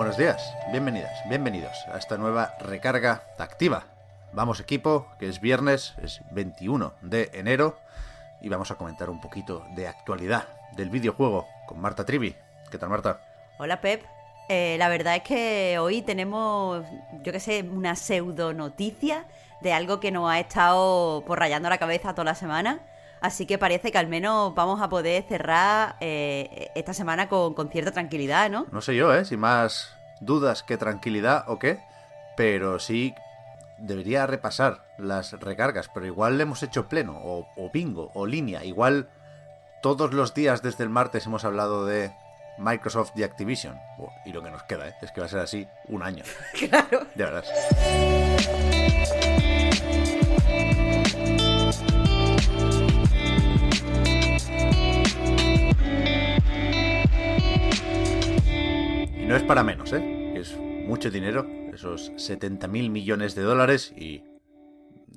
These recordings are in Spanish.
Buenos días, bienvenidas, bienvenidos a esta nueva recarga activa. Vamos equipo, que es viernes, es 21 de enero y vamos a comentar un poquito de actualidad del videojuego con Marta Trivi. ¿Qué tal, Marta? Hola, Pep. Eh, la verdad es que hoy tenemos, yo qué sé, una pseudo noticia de algo que nos ha estado por rayando la cabeza toda la semana. Así que parece que al menos vamos a poder cerrar eh, esta semana con, con cierta tranquilidad, ¿no? No sé yo, ¿eh? Si más dudas que tranquilidad o qué, pero sí debería repasar las recargas, pero igual le hemos hecho pleno, o, o bingo, o línea. Igual todos los días desde el martes hemos hablado de Microsoft y Activision. Oh, y lo que nos queda, ¿eh? es que va a ser así un año. Claro. Ya verás. No es para menos, ¿eh? Es mucho dinero, esos 70 mil millones de dólares y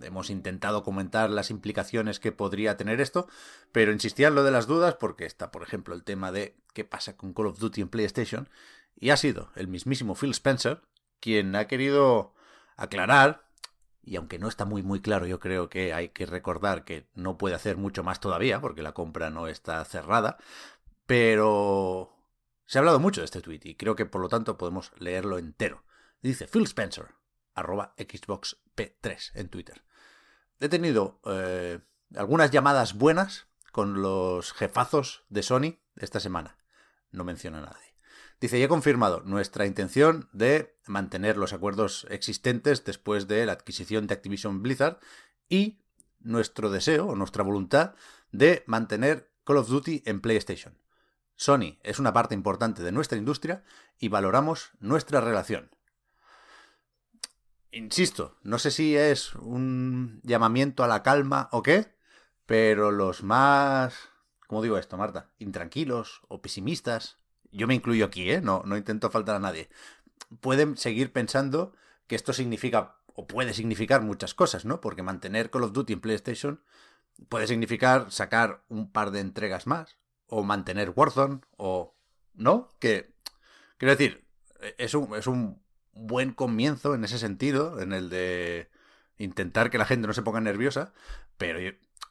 hemos intentado comentar las implicaciones que podría tener esto, pero insistía en lo de las dudas porque está, por ejemplo, el tema de qué pasa con Call of Duty en PlayStation y ha sido el mismísimo Phil Spencer quien ha querido aclarar y aunque no está muy muy claro, yo creo que hay que recordar que no puede hacer mucho más todavía porque la compra no está cerrada, pero se ha hablado mucho de este tweet y creo que por lo tanto podemos leerlo entero. Dice Phil Spencer, arroba Xbox P3 en Twitter. He tenido eh, algunas llamadas buenas con los jefazos de Sony esta semana. No menciona a nadie. Dice, ya he confirmado nuestra intención de mantener los acuerdos existentes después de la adquisición de Activision Blizzard y nuestro deseo o nuestra voluntad de mantener Call of Duty en PlayStation. Sony es una parte importante de nuestra industria y valoramos nuestra relación. Insisto, no sé si es un llamamiento a la calma o qué, pero los más, ¿cómo digo esto, Marta? Intranquilos o pesimistas, yo me incluyo aquí, ¿eh? No, no intento faltar a nadie, pueden seguir pensando que esto significa o puede significar muchas cosas, ¿no? Porque mantener Call of Duty en PlayStation puede significar sacar un par de entregas más, o mantener Warzone, o... ¿No? Que... Quiero decir, es un, es un buen comienzo en ese sentido, en el de intentar que la gente no se ponga nerviosa, pero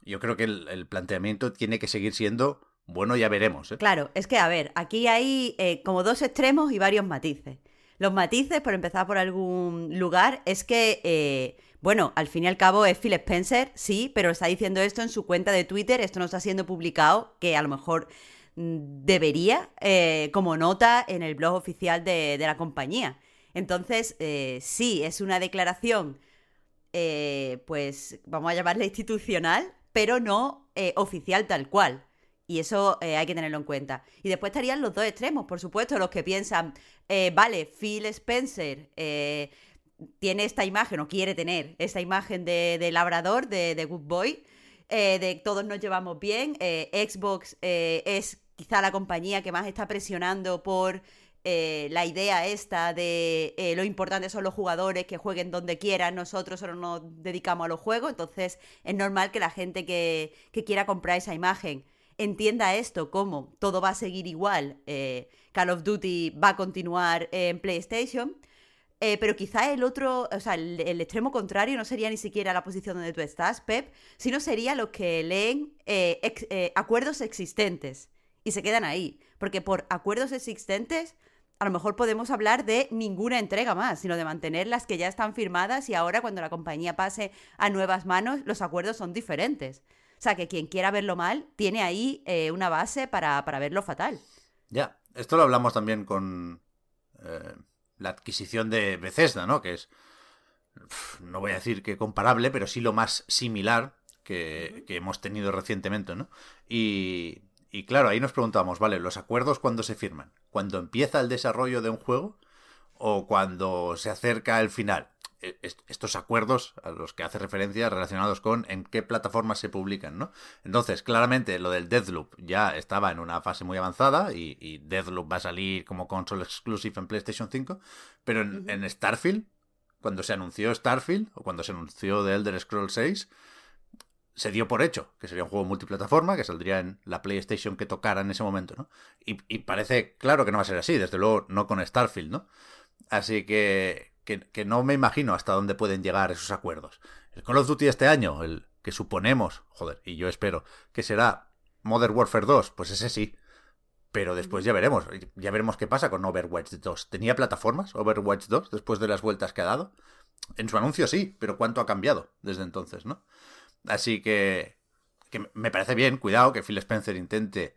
yo, creo que el, el, planteamiento tiene que seguir siendo bueno, ya veremos. ¿eh? Claro, es que a ver, aquí hay eh, como dos extremos y varios matices. Los matices, por empezar por algún lugar, es que, eh, bueno, al fin y al cabo es Phil Spencer, sí, pero está diciendo esto en su cuenta de Twitter, esto no está siendo publicado, que a lo mejor mm, debería, eh, como nota en el blog oficial de, la compañía. Entonces, eh, sí, es una declaración, eh, pues vamos a llamarla institucional, pero no eh, oficial tal cual. Y eso hay que tenerlo en cuenta. Y después estarían los dos extremos, por supuesto, los que piensan, eh, vale, Phil Spencer eh, tiene esta imagen o quiere tener esta imagen de, de labrador, de, de Good Boy, eh, de todos nos llevamos bien. eh, Xbox eh, es quizá la compañía que más está presionando por la idea esta de lo importante son los jugadores que jueguen donde quieran, nosotros solo nos dedicamos a los juegos, entonces es normal que la gente que, que quiera comprar esa imagen entienda esto como todo va a seguir igual, Call of Duty va a continuar en PlayStation, eh, pero quizá el otro, o sea, el, extremo contrario no sería ni siquiera la posición donde tú estás, Pep, sino sería los que leen eh, eh, acuerdos existentes y se quedan ahí, porque por acuerdos existentes a lo mejor podemos hablar de ninguna entrega más, sino de mantener las que ya están firmadas y ahora cuando la compañía pase a nuevas manos, los acuerdos son diferentes. O sea, que quien quiera verlo mal tiene ahí una base para, para, verlo fatal. Ya, esto lo hablamos también con la adquisición de Bethesda, ¿no? Que es, no voy a decir que comparable, pero sí lo más similar que, hemos tenido recientemente, ¿no? Y, y claro, ahí nos preguntamos, vale, ¿los acuerdos cuándo se firman? ¿Cuando empieza el desarrollo de un juego o cuando se acerca el final? E, estos acuerdos a los que hace referencia relacionados con en qué plataformas se publican, ¿no? Entonces, claramente lo del Deathloop ya estaba en una fase muy avanzada y, y Deathloop va a salir como console exclusive en PlayStation 5, pero en, en, Starfield, cuando se anunció Starfield o cuando se anunció The Elder Scrolls 6, se dio por hecho que sería un juego multiplataforma que saldría en la PlayStation que tocara en ese momento, ¿no? Y, y parece claro que no va a ser así, desde luego no con Starfield, ¿no? Así que, que, no me imagino hasta dónde pueden llegar esos acuerdos. El Call of Duty este año, el que suponemos, joder, y yo espero, que será Modern Warfare 2, pues ese sí. Pero después ya veremos, ya veremos qué pasa con Overwatch 2. ¿Tenía plataformas Overwatch 2 después de las vueltas que ha dado? En su anuncio sí, pero ¿cuánto ha cambiado desde entonces, no? Así que, que me parece bien, cuidado, que Phil Spencer intente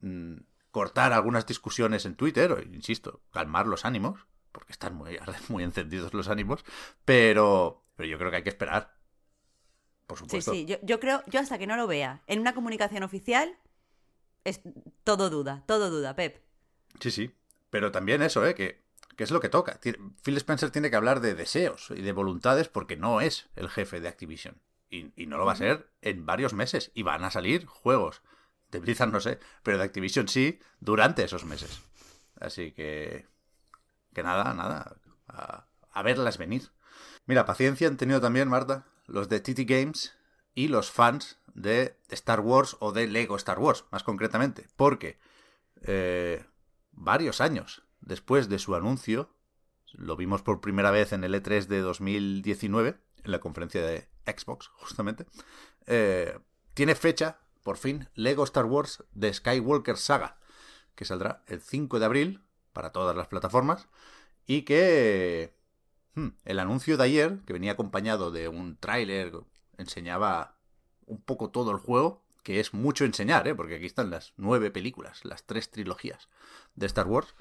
mm, cortar algunas discusiones en Twitter, o, insisto, calmar los ánimos, porque están muy, muy encendidos los ánimos, pero, pero yo creo que hay que esperar. Por supuesto. Sí, sí, yo, yo creo, yo hasta que no lo vea en una comunicación oficial, es todo duda, todo duda, Pep. Sí, sí, pero también eso, ¿eh? Que, que es lo que toca. Phil Spencer tiene que hablar de deseos y de voluntades porque no es el jefe de Activision. Y, y, no lo va a ser en varios meses. Y van a salir juegos. De Blizzard no sé, pero de Activision sí durante esos meses. Así que que nada, nada, a, verlas venir. Mira, paciencia han tenido también, Marta, los de TT Games y los fans de Star Wars o de Lego Star Wars, más concretamente, porque eh, varios años después de su anuncio, lo vimos por primera vez en el E3 de 2019, en la conferencia de Xbox, justamente, eh, tiene fecha, por fin, Lego Star Wars de Skywalker Saga, que saldrá el 5 de abril para todas las plataformas y que hmm, el anuncio de ayer, que venía acompañado de un tráiler, enseñaba un poco todo el juego, que es mucho enseñar, ¿eh? porque aquí están las nueve películas, las tres trilogías de Star Wars,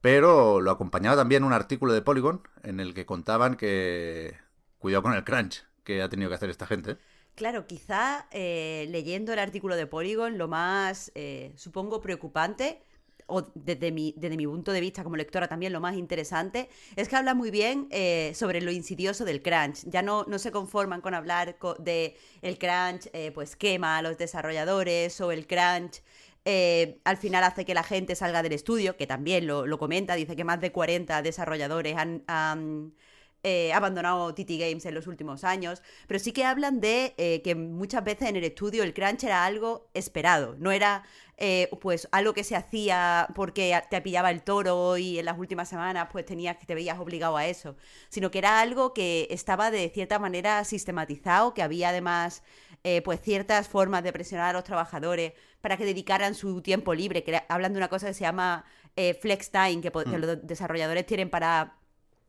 pero lo acompañaba también un artículo de Polygon en el que contaban que cuidado con el crunch que ha tenido que hacer esta gente. Claro, quizá eh, leyendo el artículo de Polygon, lo más, eh, supongo, preocupante o desde mi, desde mi punto de vista como lectora también lo más interesante, es que habla muy bien eh, sobre lo insidioso del crunch. Ya no, no se conforman con hablar de el crunch, eh, pues quema a los desarrolladores o el crunch eh, al final hace que la gente salga del estudio, que también lo, lo comenta, dice que más de 40 desarrolladores han abandonado TT Games en los últimos años, pero sí que hablan de que muchas veces en el estudio el crunch era algo esperado, no era eh, pues algo que se hacía porque te pillaba el toro y en las últimas semanas pues tenías que te veías obligado a eso, sino que era algo que estaba de cierta manera sistematizado, que había además eh, pues ciertas formas de presionar a los trabajadores para que dedicaran su tiempo libre, que hablan de una cosa que se llama eh, flex time, que, que mm. los desarrolladores tienen para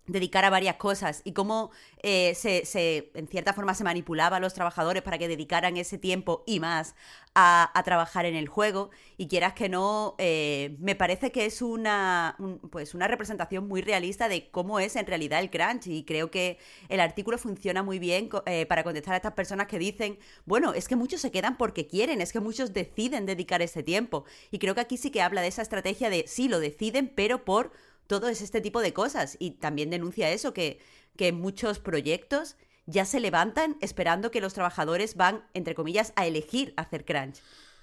dedicar a varias cosas y cómo eh, se, en cierta forma, se manipulaba a los trabajadores para que dedicaran ese tiempo y más a, trabajar en el juego. Y quieras que no, eh, me parece que es una, pues una representación muy realista de cómo es en realidad el crunch. Y creo que el artículo funciona muy bien eh, para contestar a estas personas que dicen, bueno, es que muchos se quedan porque quieren, es que muchos deciden dedicar ese tiempo. Y creo que aquí sí que habla de esa estrategia de, sí, lo deciden, pero por todo es este tipo de cosas. Y también denuncia eso, que, que muchos proyectos ya se levantan esperando que los trabajadores van, entre comillas, a elegir hacer crunch.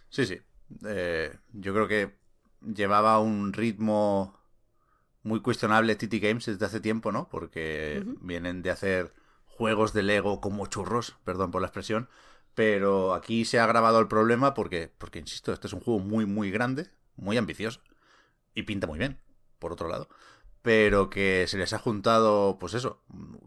Sí, sí. Eh, yo creo que llevaba un ritmo muy cuestionable TT Games desde hace tiempo, ¿no? Porque vienen de hacer juegos de Lego como churros, perdón por la expresión, pero aquí se ha agravado el problema porque, porque insisto, este es un juego muy, muy grande, muy ambicioso y pinta muy bien por otro lado, pero que se les ha juntado, pues eso,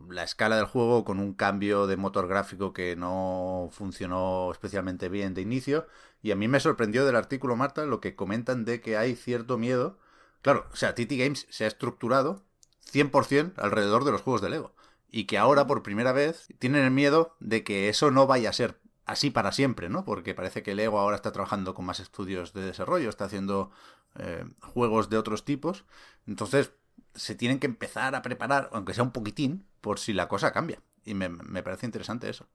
la escala del juego con un cambio de motor gráfico que no funcionó especialmente bien de inicio. Y a mí me sorprendió del artículo, Marta, lo que comentan de que hay cierto miedo. Claro, o sea, TT Games se ha estructurado 100% alrededor de los juegos de Lego. Y que ahora, por primera vez, tienen el miedo de que eso no vaya a ser así para siempre, ¿no? Porque parece que Lego ahora está trabajando con más estudios de desarrollo, está haciendo eh, juegos de otros tipos. Entonces, se tienen que empezar a preparar, aunque sea un poquitín, por si la cosa cambia. Y me, parece interesante eso.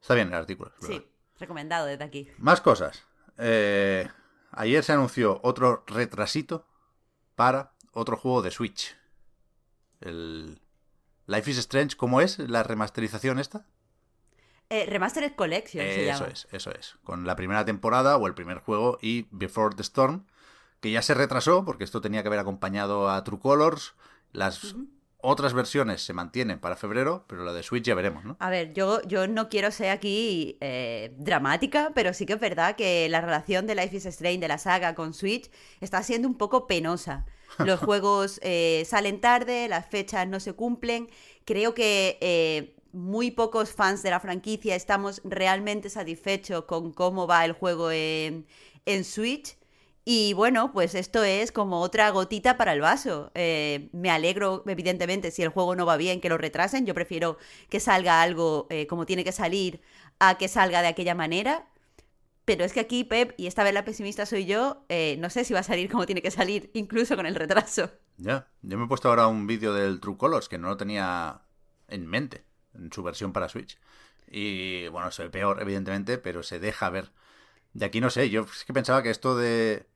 Está bien el artículo. Sí. Recomendado desde aquí. Más cosas. Eh, ayer se anunció otro retrasito para otro juego de Switch. El Life is Strange, ¿cómo es la remasterización esta? Eh, Remastered Collection se Eso es, eso es. Con la primera temporada o el primer juego y Before the Storm, que ya se retrasó porque esto tenía que haber acompañado a True Colors. Las otras versiones se mantienen para febrero, pero la de Switch ya veremos, ¿no? A ver, yo, yo no quiero ser aquí eh, dramática, pero sí que es verdad que la relación de Life is Strange de la saga con Switch está siendo un poco penosa. Los juegos eh, salen tarde, las fechas no se cumplen. Creo que eh, muy pocos fans de la franquicia estamos realmente satisfechos con cómo va el juego en, en Switch. Y bueno, pues esto es como otra gotita para el vaso. Eh, me alegro, evidentemente, si el juego no va bien, que lo retrasen. Yo prefiero que salga algo eh, como tiene que salir a que salga de aquella manera. Pero es que aquí, Pep, y esta vez la pesimista soy yo, eh, no sé si va a salir como tiene que salir, incluso con el retraso. Ya, yo me he puesto ahora un vídeo del True Colors que no lo tenía en mente en su versión para Switch. Y bueno, es el peor, evidentemente, pero se deja ver. De aquí no sé, yo es que pensaba que esto de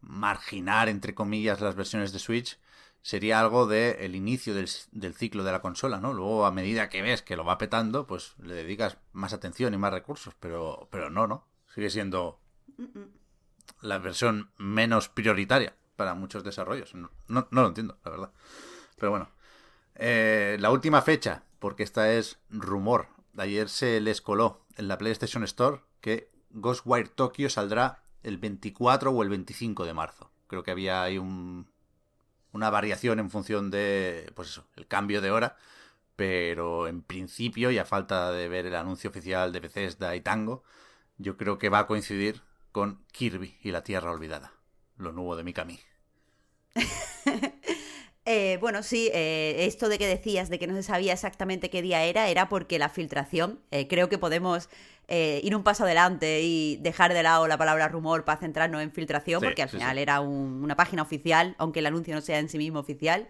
marginar, entre comillas, las versiones de Switch sería algo del el inicio del, ciclo de la consola, ¿no? Luego, a medida que ves que lo va petando, pues le dedicas más atención y más recursos, pero, pero no, ¿no? Sigue siendo la versión menos prioritaria para muchos desarrollos. No, no, no lo entiendo, la verdad. Pero bueno. Eh, la última fecha, porque esta es rumor. Ayer se les coló en la PlayStation Store que Ghostwire Tokyo saldrá el 24 o el 25 de marzo. Creo que había ahí un, una variación en función de, pues eso, el cambio de hora. Pero en principio, y a falta de ver el anuncio oficial de Bethesda y Tango, yo creo que va a coincidir con Kirby y la Tierra Olvidada, lo nuevo de Mikami. Eh, bueno, sí, eh, esto de que decías de que no se sabía exactamente qué día era, era porque la filtración, eh, creo que podemos eh, ir un paso adelante y dejar de lado la palabra rumor para centrarnos en filtración, Sí, porque al sí, final sí. era un- una página oficial, aunque el anuncio no sea en sí mismo oficial.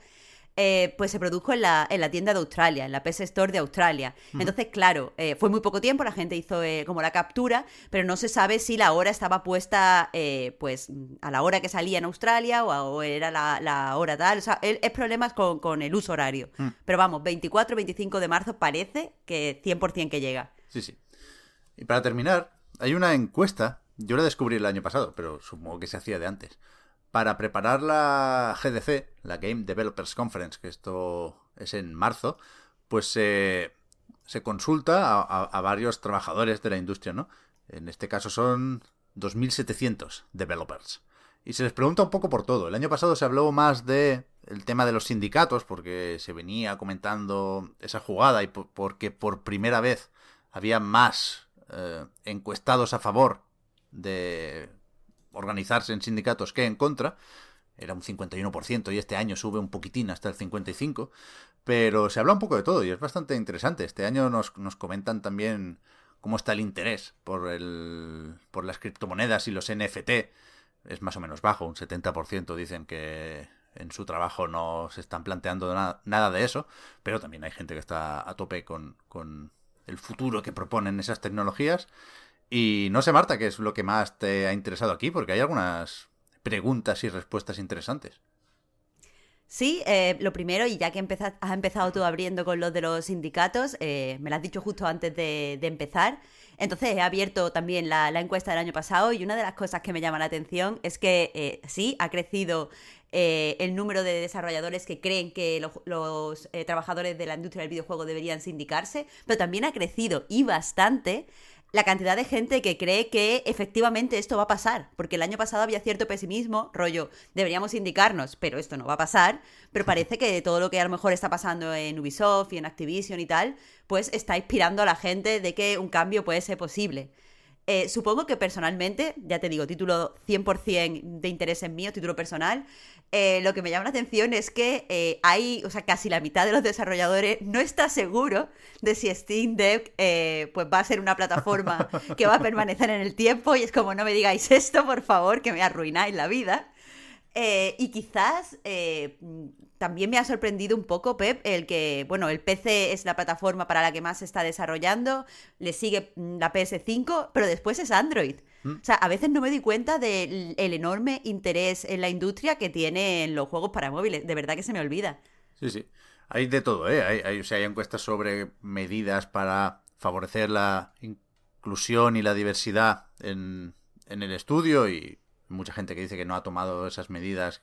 Eh, pues se produjo en la, en la tienda de Australia, en la PS Store de Australia. Entonces, claro, eh, fue muy poco tiempo, la gente hizo eh, como la captura, pero no se sabe si la hora estaba puesta eh, pues a la hora que salía en Australia o, a- o era la, la hora tal. O sea, el- es problemas con, con el uso horario. Pero vamos, 24-25 de marzo parece que 100% que llega. Sí, sí. Y para terminar, hay una encuesta, yo la descubrí el año pasado, pero supongo que se hacía de antes, para preparar la GDC, la Game Developers Conference, que esto es en marzo, pues se consulta a, varios trabajadores de la industria, ¿no? En este caso son 2.700 developers. Y se les pregunta un poco por todo. El año pasado se habló más de el tema de los sindicatos, porque se venía comentando esa jugada y po- porque por primera vez había más eh, encuestados a favor de organizarse en sindicatos que en contra. Era un 51% y este año sube un poquitín hasta el 55%. Pero se habla un poco de todo y es bastante interesante. Este año nos, nos comentan también cómo está el interés por, el, por las criptomonedas y los NFT. Es más o menos bajo, un 70% dicen que en su trabajo no se están planteando na- nada de eso, pero también hay gente que está a tope con, con el futuro que proponen esas tecnologías. Y no sé, Marta, qué es lo que más te ha interesado aquí, porque hay algunas preguntas y respuestas interesantes. Sí, eh, lo primero, y ya que empeza- has empezado tú abriendo con los de los sindicatos, eh, me lo has dicho justo antes de, empezar. Entonces he abierto también la, encuesta del año pasado y una de las cosas que me llama la atención es que eh, sí, ha crecido eh, el número de desarrolladores que creen que lo- los trabajadores de la industria del videojuego deberían sindicarse, pero también ha crecido y bastante la cantidad de gente que cree que efectivamente esto va a pasar, porque el año pasado había cierto pesimismo, rollo, deberíamos indicarnos, pero esto no va a pasar, pero parece que todo lo que a lo mejor está pasando en Ubisoft y en Activision y tal, pues está inspirando a la gente de que un cambio puede ser posible. Eh, supongo que personalmente, ya te digo, título 100% de interés en mío, título personal, eh, lo que me llama la atención es que eh, hay, o sea, casi la mitad de los desarrolladores no está seguro de si Steam Deck eh, pues va a ser una plataforma que va a permanecer en el tiempo y es como no me digáis esto, por favor, que me arruináis la vida. Eh, y quizás eh, también me ha sorprendido un poco, Pep, el que, bueno, el PC es la plataforma para la que más se está desarrollando, le sigue mm, la PS5, pero después es Android. Mm. O sea, a veces no me doy cuenta del enorme interés en la industria que tienen los juegos para móviles. De verdad que se me olvida. Sí, sí. Hay de todo, ¿eh? Hay, o sea, hay encuestas sobre medidas para favorecer la inclusión y la diversidad en, en el estudio y mucha gente que dice que no ha tomado esas medidas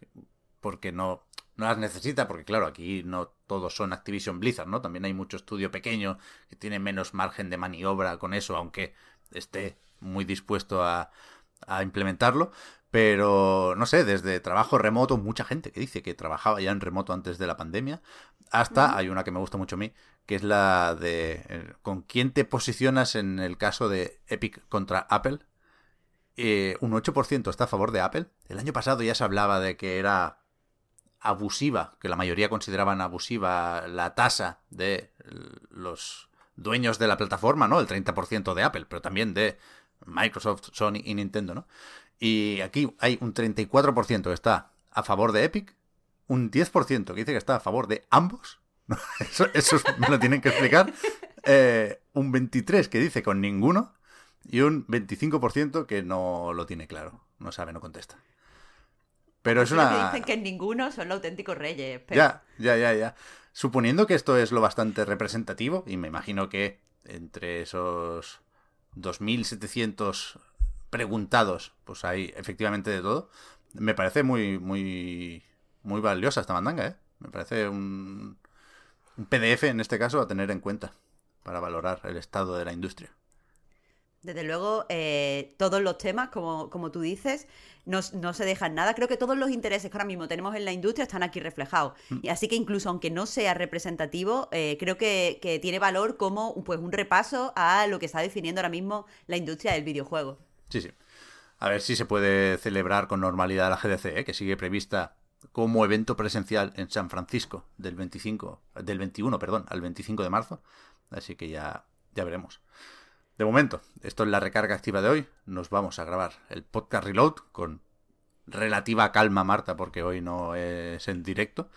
porque no, no las necesita, porque claro, aquí no todos son Activision Blizzard, ¿no? También hay mucho estudio pequeño que tiene menos margen de maniobra con eso, aunque esté muy dispuesto a, a implementarlo. Pero, no sé, desde trabajo remoto, mucha gente que dice que trabajaba ya en remoto antes de la pandemia, hasta, hay una que me gusta mucho a mí, que es la de eh, con quién te posicionas en el caso de Epic contra Apple. Eh, un 8% está a favor de Apple. El año pasado ya se hablaba de que era abusiva, que la mayoría consideraban abusiva la tasa de los dueños de la plataforma, ¿no? El 30% de Apple, pero también de Microsoft, Sony y Nintendo, ¿no? Y aquí hay un 34% que está a favor de Epic, un 10% que dice que está a favor de ambos, eso, me lo tienen que explicar, eh, un 23% que dice con ninguno y un 25% que no lo tiene claro, no sabe, no contesta. Pero es una... Que dicen que ninguno son los auténticos reyes. Ya, ya, ya, ya. Suponiendo que esto es lo bastante representativo, y me imagino que entre esos 2.700 preguntados, pues hay efectivamente de todo, me parece muy, muy, muy valiosa esta mandanga, ¿eh? Me parece un, un PDF en este caso a tener en cuenta para valorar el estado de la industria. Desde luego, eh, todos los temas, como, como tú dices, no, se dejan nada. Creo que todos los intereses que ahora mismo tenemos en la industria están aquí reflejados. Mm. Y así que incluso aunque no sea representativo, eh, creo que, tiene valor como pues, un repaso a lo que está definiendo ahora mismo la industria del videojuego. Sí, sí. A ver si se puede celebrar con normalidad la GDC, ¿eh? que sigue prevista como evento presencial en San Francisco del 25, del 21, perdón, al 25 de marzo. Así que ya, ya veremos. De momento, esto es la recarga activa de hoy. Nos vamos a grabar el podcast Reload con relativa calma, Marta, porque hoy no es en directo.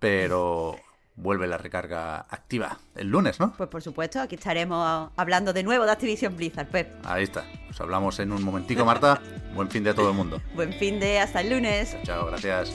Pero vuelve la recarga activa el lunes, ¿no? Pues por supuesto, aquí estaremos hablando de nuevo de Activision Blizzard, Pep. Ahí está. Nos hablamos en un momentico, Marta. Buen fin de a todo el mundo. Buen fin de hasta el lunes. Chao, gracias.